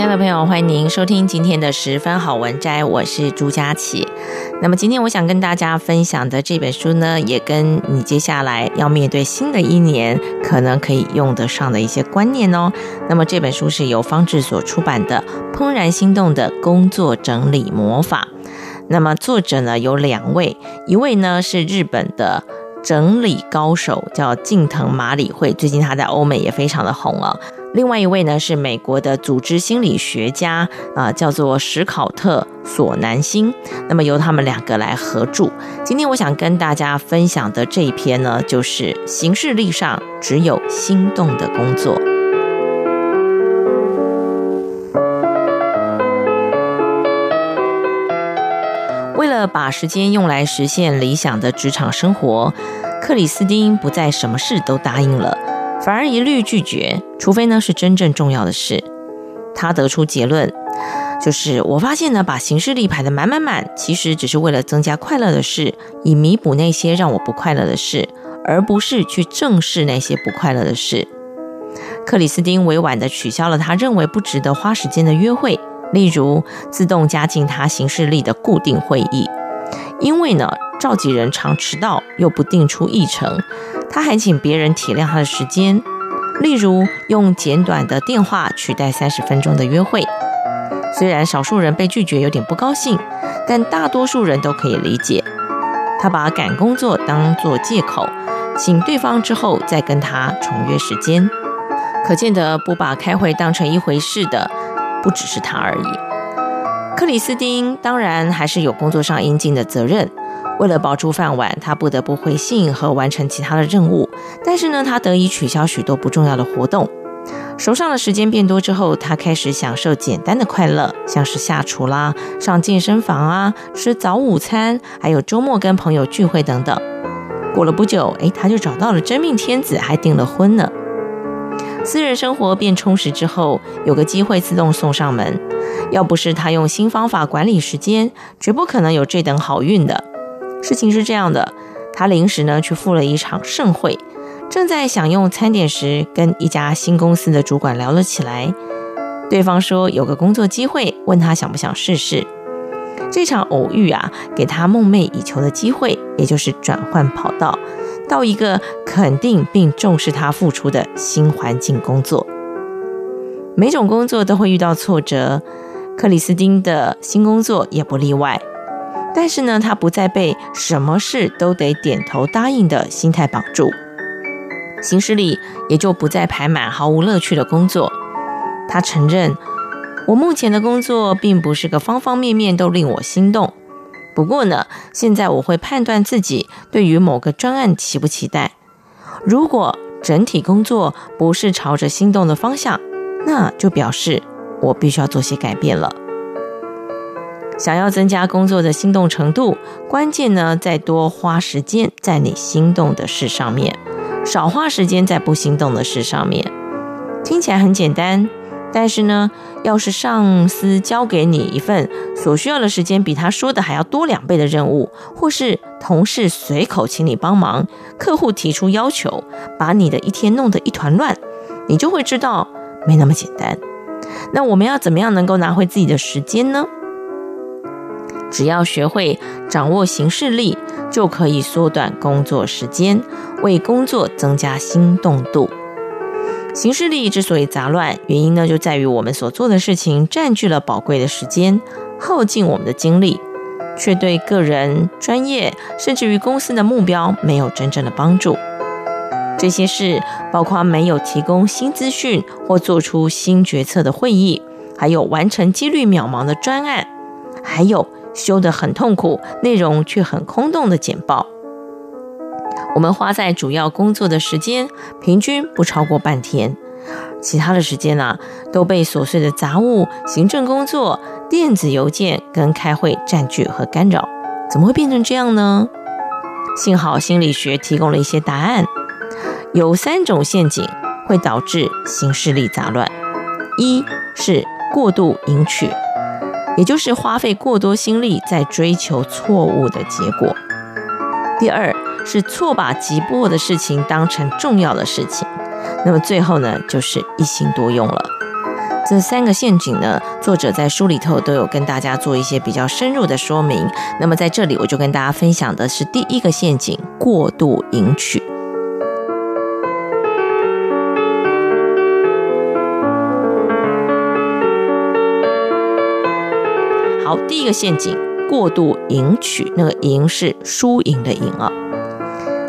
亲爱的朋友欢迎您收听今天的十分好文摘，我是朱佳琪。那么今天我想跟大家分享的这本书呢，也跟你接下来要面对新的一年可能可以用得上的一些观念哦。那么这本书是由方志所出版的《怦然心动的工作整理魔法》。那么作者呢有两位，一位呢是日本的整理高手，叫近藤麻理惠，最近他在欧美也非常的红啊、另外一位呢是美国的组织心理学家啊、叫做史考特索南辛。那么由他们两个来合著。今天我想跟大家分享的这一篇呢，就是行事历上只有心动的工作。为了把时间用来实现理想的职场生活，克里斯汀不再什么事都答应了。反而一律拒绝，除非呢是真正重要的事。他得出结论，就是我发现呢，把行事历排得满满满，其实只是为了增加快乐的事，以弥补那些让我不快乐的事，而不是去正视那些不快乐的事。克里斯汀委婉地取消了他认为不值得花时间的约会，例如自动加进他行事历的固定会议，因为呢，召集人常迟到又不定出议程。他还请别人体谅他的时间，例如用简短的电话取代三十分钟的约会。虽然少数人被拒绝有点不高兴，但大多数人都可以理解。他把赶工作当作借口，请对方之后再跟他重约时间。可见得不把开会当成一回事的，不只是他而已。克里斯汀当然还是有工作上应尽的责任。为了保住饭碗，他不得不回信和完成其他的任务。但是呢，他得以取消许多不重要的活动。手上的时间变多之后，他开始享受简单的快乐，像是下厨啦、上健身房啊、吃早午餐，还有周末跟朋友聚会等等。过了不久，诶，他就找到了真命天子，还订了婚呢。私人生活变充实之后，有个机会自动送上门。要不是他用新方法管理时间，绝不可能有这等好运的。事情是这样的，他临时呢去赴了一场盛会，正在享用餐点时，跟一家新公司的主管聊了起来。对方说有个工作机会，问他想不想试试。这场偶遇啊，给他梦寐以求的机会，也就是转换跑道，到一个肯定并重视他付出的新环境工作。每种工作都会遇到挫折，克里斯汀的新工作也不例外。但是呢，他不再被什么事都得点头答应的心态绑住，行事里也就不再排满毫无乐趣的工作。他承认，我目前的工作并不是个方方面面都令我心动。不过呢，现在我会判断自己对于某个专案期不期待。如果整体工作不是朝着心动的方向，那就表示我必须要做些改变了。想要增加工作的心动程度，关键呢，在多花时间在你心动的事上面，少花时间在不心动的事上面。听起来很简单，但是呢，要是上司交给你一份所需要的时间比他说的还要多两倍的任务，或是同事随口请你帮忙，客户提出要求，把你的一天弄得一团乱，你就会知道没那么简单。那我们要怎么样能够拿回自己的时间呢？只要学会掌握行事力，就可以缩短工作时间，为工作增加心动度。行事力之所以杂乱，原因呢就在于我们所做的事情占据了宝贵的时间，耗尽我们的精力，却对个人、专业甚至于公司的目标没有真正的帮助。这些事包括没有提供新资讯或做出新决策的会议，还有完成几率渺茫的专案，还有修得很痛苦、内容却很空洞的简报。我们花在主要工作的时间平均不超过半天，其他的时间呢、都被琐碎的杂物、行政工作、电子邮件跟开会占据和干扰。怎么会变成这样呢？幸好心理学提供了一些答案。有三种陷阱会导致行事力杂乱：一是过度迎取，也就是花费过多心力在追求错误的结果；第二是错把急迫的事情当成重要的事情；那么最后呢，就是一心多用了。这三个陷阱呢，作者在书里头都有跟大家做一些比较深入的说明。那么在这里，我就跟大家分享的是第一个陷阱：过度迎取。好，第一个陷阱，过度赢取，那个“赢”是输赢的“赢”啊。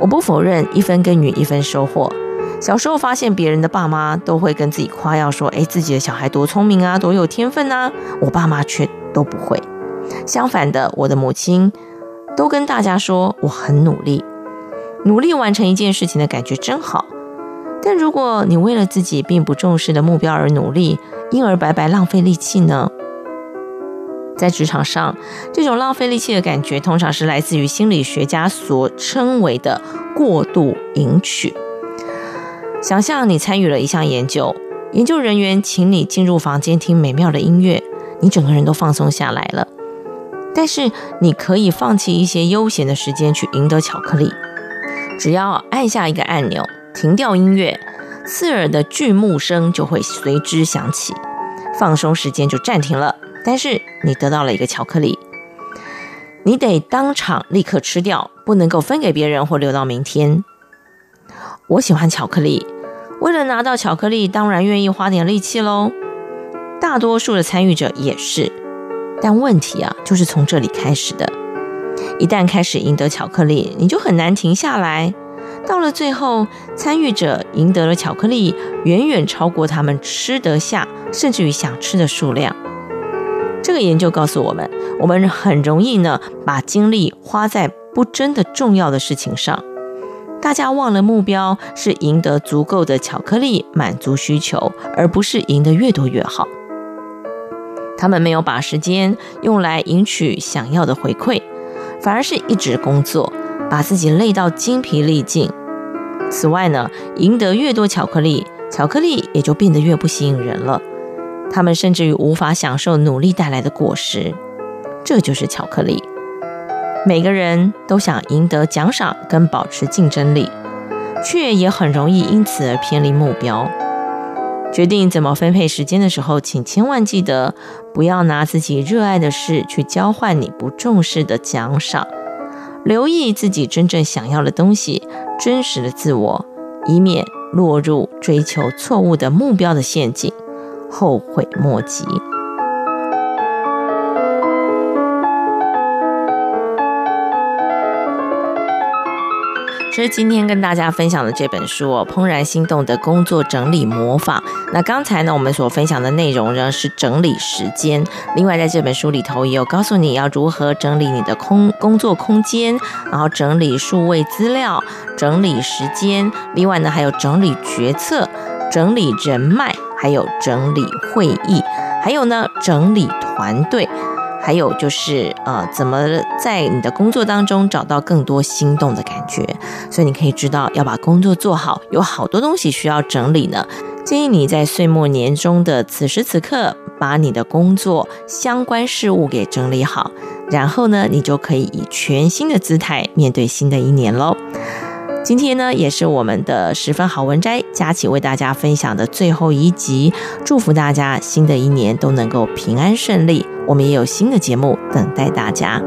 我不否认一分耕耘一分收获。小时候发现别人的爸妈都会跟自己夸耀说：“哎，自己的小孩多聪明啊，多有天分啊。”我爸妈却都不会。相反的，我的母亲都跟大家说我很努力，努力完成一件事情的感觉真好。但如果你为了自己并不重视的目标而努力，因而白白浪费力气呢？在职场上，这种浪费力气的感觉，通常是来自于心理学家所称为的过度赢取。想象你参与了一项研究，研究人员请你进入房间听美妙的音乐，你整个人都放松下来了。但是你可以放弃一些悠闲的时间去赢得巧克力，只要按下一个按钮，停掉音乐，刺耳的剧目声就会随之响起，放松时间就暂停了。但是你得到了一个巧克力，你得当场立刻吃掉，不能够分给别人或留到明天。我喜欢巧克力，为了拿到巧克力，当然愿意花点力气喽。大多数的参与者也是，但问题啊，就是从这里开始的。一旦开始赢得巧克力，你就很难停下来。到了最后，参与者赢得了巧克力，远远超过他们吃得下，甚至于想吃的数量。这个研究告诉我们，我们很容易呢，把精力花在不真的重要的事情上。大家忘了目标是赢得足够的巧克力，满足需求，而不是赢得越多越好。他们没有把时间用来赢取想要的回馈，反而是一直工作，把自己累到精疲力尽。此外呢，赢得越多巧克力，巧克力也就变得越不吸引人了。他们甚至于无法享受努力带来的果实，这就是巧克力。每个人都想赢得奖赏跟保持竞争力，却也很容易因此而偏离目标。决定怎么分配时间的时候，请千万记得不要拿自己热爱的事去交换你不重视的奖赏。留意自己真正想要的东西，真实的自我，以免落入追求错误的目标的陷阱。后悔莫及。这是今天跟大家分享的这本书哦，《怦然心动的工作整理魔法》。那刚才呢，我们所分享的内容呢是整理时间。另外，在这本书里头也有告诉你要如何整理你的空工作空间，然后整理数位资料，整理时间。另外呢，还有整理决策，整理人脉。还有整理会议，还有呢，整理团队，还有就是呃，怎么在你的工作当中找到更多心动的感觉？所以你可以知道，要把工作做好，有好多东西需要整理呢。建议你在岁末年终的此时此刻，把你的工作相关事务给整理好，然后呢，你就可以以全新的姿态面对新的一年喽。今天呢，也是我们的十分好文摘，佳琪为大家分享的最后一集。祝福大家新的一年都能够平安顺利。我们也有新的节目等待大家。